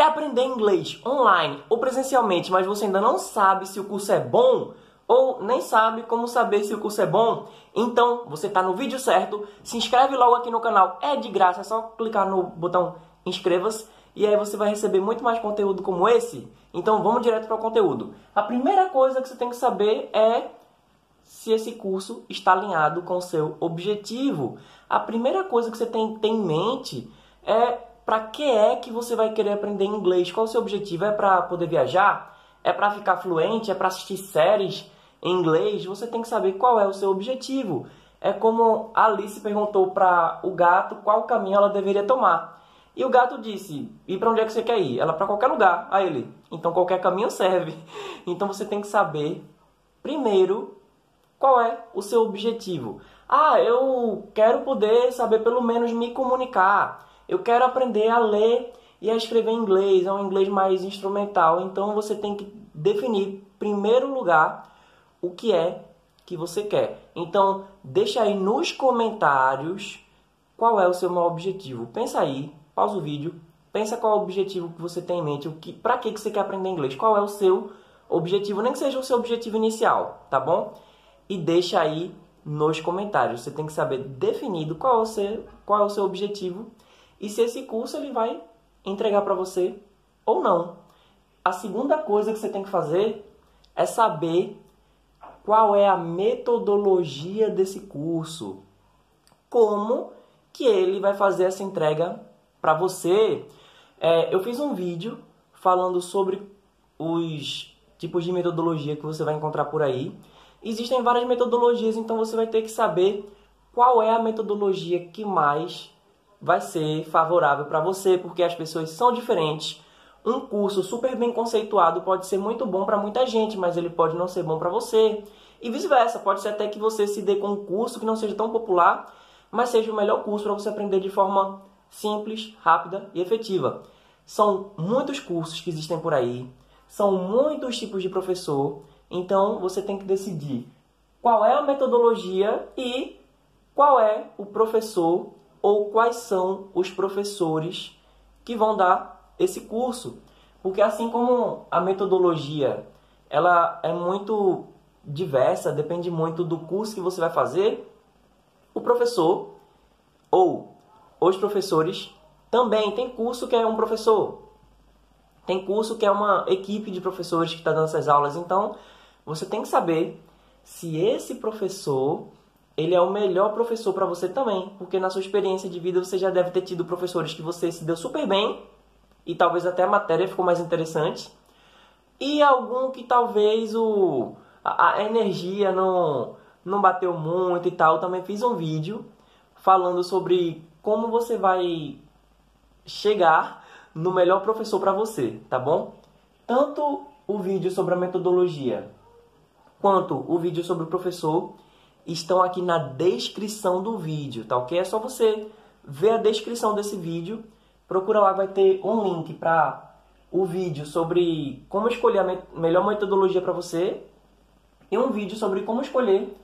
Quer aprender inglês online ou presencialmente, mas você ainda não sabe se o curso é bom ou nem sabe como saber se o curso é bom? Então, você está no vídeo certo. Se inscreve logo aqui no canal, é de graça, é só clicar no botão inscreva-se e aí você vai receber muito mais conteúdo como esse. Então, vamos direto para o conteúdo. A primeira coisa que você tem que saber é se esse curso está alinhado com o seu objetivo. A primeira coisa que você tem que ter em mente é para que é que você vai querer aprender inglês? Qual o seu objetivo? É para poder viajar? É para ficar fluente? É para assistir séries em inglês? Você tem que saber qual é o seu objetivo. É como Alice perguntou para o gato qual caminho ela deveria tomar. E o gato disse: "E para onde é que você quer ir?" Ela para qualquer lugar. A ele: "Então qualquer caminho serve." Então você tem que saber primeiro qual é o seu objetivo? Ah, eu quero poder saber pelo menos me comunicar. Eu quero aprender a ler e a escrever inglês, é um inglês mais instrumental. Então você tem que definir, primeiro lugar, o que é que você quer. Então, deixa aí nos comentários qual é o seu maior objetivo. Pensa aí, pausa o vídeo, pensa qual é o objetivo que você tem em mente, o que, para que, que você quer aprender inglês, qual é o seu objetivo, nem que seja o seu objetivo inicial, tá bom? e deixa aí nos comentários. Você tem que saber definido qual é o seu, qual é o seu objetivo e se esse curso ele vai entregar para você ou não. A segunda coisa que você tem que fazer é saber qual é a metodologia desse curso. Como que ele vai fazer essa entrega para você. É, eu fiz um vídeo falando sobre os tipos de metodologia que você vai encontrar por aí. Existem várias metodologias, então você vai ter que saber qual é a metodologia que mais vai ser favorável para você, porque as pessoas são diferentes. Um curso super bem conceituado pode ser muito bom para muita gente, mas ele pode não ser bom para você. E vice-versa, pode ser até que você se dê com um curso que não seja tão popular, mas seja o melhor curso para você aprender de forma simples, rápida e efetiva. São muitos cursos que existem por aí, são muitos tipos de professor então você tem que decidir qual é a metodologia e qual é o professor ou quais são os professores que vão dar esse curso. Porque assim como a metodologia ela é muito diversa, depende muito do curso que você vai fazer, o professor ou os professores também tem curso que é um professor. Tem curso que é uma equipe de professores que está dando essas aulas. Então, você tem que saber se esse professor ele é o melhor professor para você também, porque na sua experiência de vida você já deve ter tido professores que você se deu super bem e talvez até a matéria ficou mais interessante e algum que talvez o a, a energia não não bateu muito e tal. Eu também fiz um vídeo falando sobre como você vai chegar no melhor professor para você, tá bom? Tanto o vídeo sobre a metodologia quanto o vídeo sobre o professor estão aqui na descrição do vídeo, tá ok? É só você ver a descrição desse vídeo, procura lá, vai ter um link para o vídeo sobre como escolher a me melhor metodologia para você e um vídeo sobre como escolher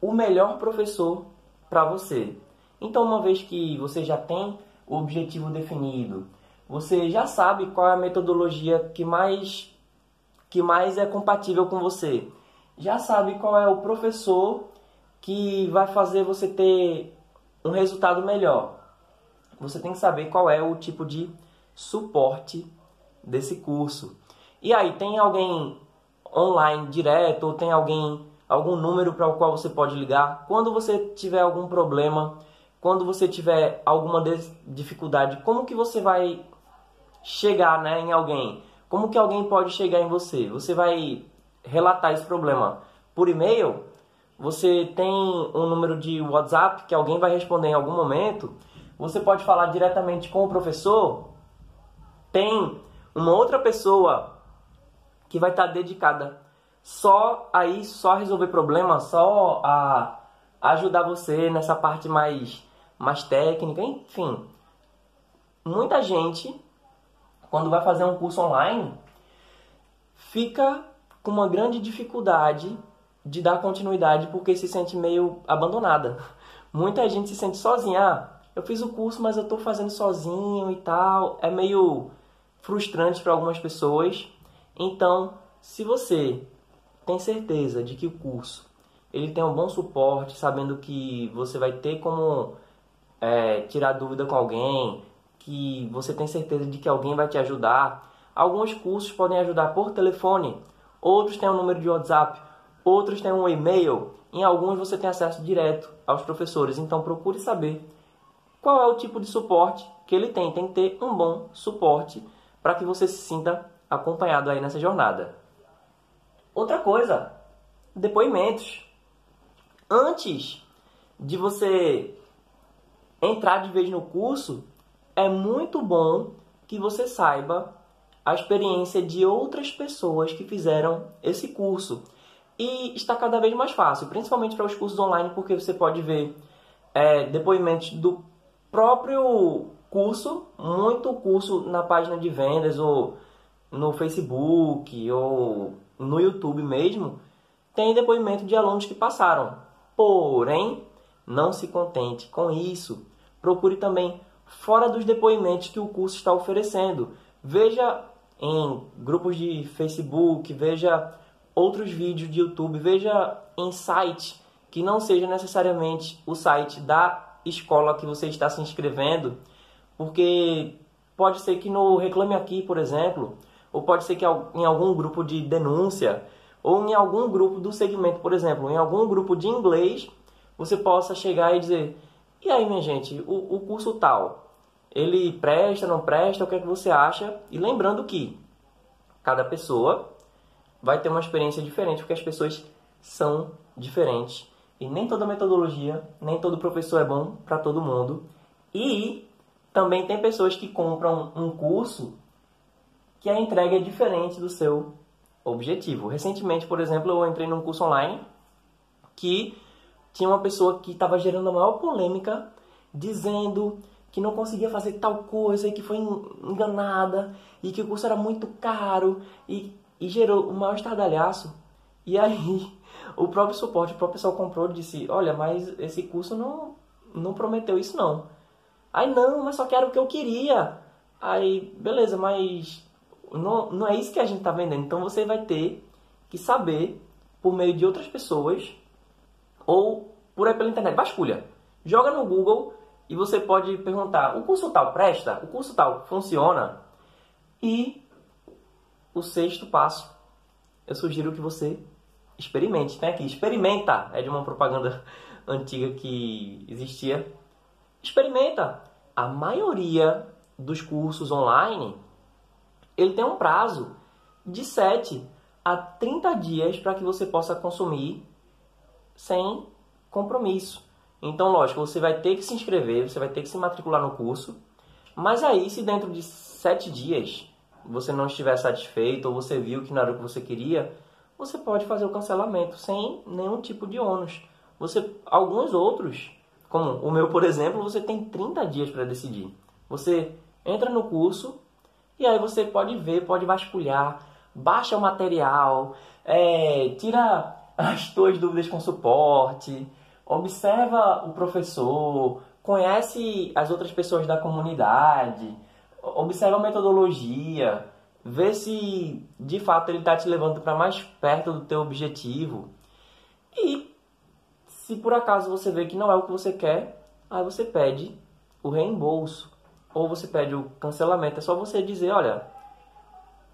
o melhor professor para você. Então, uma vez que você já tem o objetivo definido, você já sabe qual é a metodologia que mais que mais é compatível com você já sabe qual é o professor que vai fazer você ter um resultado melhor. Você tem que saber qual é o tipo de suporte desse curso. E aí, tem alguém online direto ou tem alguém algum número para o qual você pode ligar? Quando você tiver algum problema, quando você tiver alguma dificuldade, como que você vai chegar, né, em alguém? Como que alguém pode chegar em você? Você vai relatar esse problema por e-mail, você tem um número de WhatsApp que alguém vai responder em algum momento, você pode falar diretamente com o professor, tem uma outra pessoa que vai estar dedicada só a isso, só resolver problemas, só a ajudar você nessa parte mais, mais técnica, enfim. Muita gente, quando vai fazer um curso online, fica com uma grande dificuldade de dar continuidade porque se sente meio abandonada. Muita gente se sente sozinha. Ah, eu fiz o curso, mas eu estou fazendo sozinho e tal. É meio frustrantes para algumas pessoas. Então, se você tem certeza de que o curso ele tem um bom suporte, sabendo que você vai ter como é, tirar dúvida com alguém, que você tem certeza de que alguém vai te ajudar. Alguns cursos podem ajudar por telefone, outros têm um número de WhatsApp, outros têm um e-mail. Em alguns você tem acesso direto aos professores. Então procure saber qual é o tipo de suporte que ele tem. Tem que ter um bom suporte para que você se sinta acompanhado aí nessa jornada. Outra coisa, depoimentos. Antes de você entrar de vez no curso, é muito bom que você saiba a experiência de outras pessoas que fizeram esse curso. E está cada vez mais fácil, principalmente para os cursos online, porque você pode ver é, depoimentos do próprio curso, muito curso na página de vendas ou no Facebook ou no YouTube mesmo, tem depoimento de alunos que passaram. Porém, não se contente com isso. Procure também fora dos depoimentos que o curso está oferecendo. Veja em grupos de Facebook, veja outros vídeos de YouTube, veja em site que não seja necessariamente o site da escola que você está se inscrevendo, porque pode ser que no Reclame Aqui, por exemplo, ou pode ser que em algum grupo de denúncia, ou em algum grupo do segmento, por exemplo, em algum grupo de inglês, você possa chegar e dizer: e aí, minha gente, o, o curso tal, ele presta, não presta, o que é que você acha? E lembrando que cada pessoa vai ter uma experiência diferente, porque as pessoas são diferentes. E nem toda metodologia, nem todo professor é bom para todo mundo. E também tem pessoas que compram um curso que a entrega é diferente do seu objetivo. Recentemente, por exemplo, eu entrei num curso online que tinha uma pessoa que estava gerando a maior polêmica, dizendo que não conseguia fazer tal coisa e que foi enganada e que o curso era muito caro e, e gerou o maior estardalhaço. E aí o próprio suporte, o próprio pessoal comprou e disse, olha, mas esse curso não, não prometeu isso não. Aí não, mas só quero o que eu queria. Aí, beleza, mas não, não é isso que a gente está vendendo. Então você vai ter que saber, por meio de outras pessoas, ou por aí pela internet. Vasculha. Joga no Google e você pode perguntar: o curso tal presta? O curso tal funciona? E o sexto passo, eu sugiro que você experimente. Tem aqui, experimenta. É de uma propaganda antiga que existia. Experimenta. A maioria dos cursos online ele tem um prazo de 7 a 30 dias para que você possa consumir sem compromisso. Então, lógico, você vai ter que se inscrever, você vai ter que se matricular no curso, mas aí, se dentro de 7 dias você não estiver satisfeito ou você viu que não era o que você queria, você pode fazer o cancelamento sem nenhum tipo de ônus. Você, alguns outros, como o meu, por exemplo, você tem 30 dias para decidir. Você entra no curso e aí você pode ver, pode vasculhar, baixa o material, é, tira as tuas dúvidas com suporte, observa o professor, conhece as outras pessoas da comunidade, observa a metodologia, vê se de fato ele está te levando para mais perto do teu objetivo. E se por acaso você vê que não é o que você quer, aí você pede o reembolso ou você pede o cancelamento. É só você dizer, olha,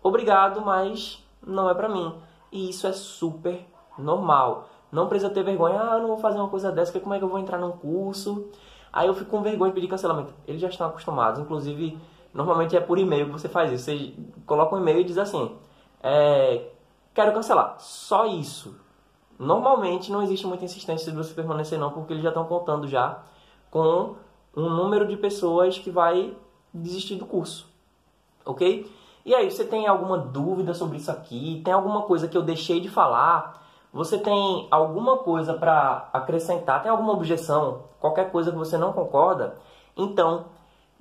obrigado, mas não é para mim. E isso é super normal. Não precisa ter vergonha, ah, eu não vou fazer uma coisa dessa, como é que eu vou entrar num curso? Aí eu fico com vergonha de pedir cancelamento. Eles já estão acostumados, inclusive, normalmente é por e-mail que você faz isso. Você coloca um e-mail e diz assim, é, quero cancelar. Só isso. Normalmente não existe muita insistência de você permanecer não, porque eles já estão contando já com um número de pessoas que vai desistir do curso. Ok? E aí, você tem alguma dúvida sobre isso aqui? Tem alguma coisa que eu deixei de falar? Você tem alguma coisa para acrescentar? Tem alguma objeção? Qualquer coisa que você não concorda? Então,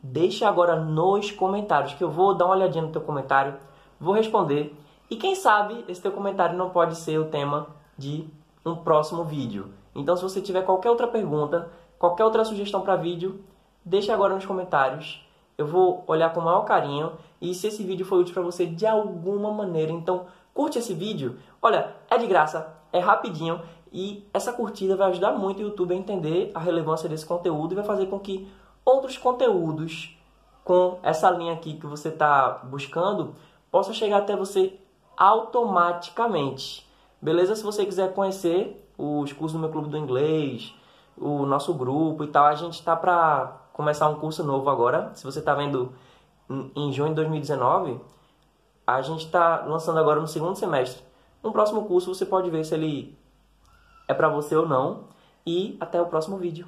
deixa agora nos comentários que eu vou dar uma olhadinha no teu comentário, vou responder. E quem sabe esse teu comentário não pode ser o tema de um próximo vídeo. Então, se você tiver qualquer outra pergunta, qualquer outra sugestão para vídeo, deixa agora nos comentários eu vou olhar com o maior carinho e se esse vídeo foi útil para você de alguma maneira, então curte esse vídeo. Olha, é de graça, é rapidinho e essa curtida vai ajudar muito o YouTube a entender a relevância desse conteúdo e vai fazer com que outros conteúdos com essa linha aqui que você está buscando possam chegar até você automaticamente. Beleza? Se você quiser conhecer os cursos do meu clube do inglês, o nosso grupo e tal, a gente está para começar um curso novo agora. Se você está vendo em junho de 2019, a gente está lançando agora no segundo semestre. Um próximo curso você pode ver se ele é para você ou não. E até o próximo vídeo.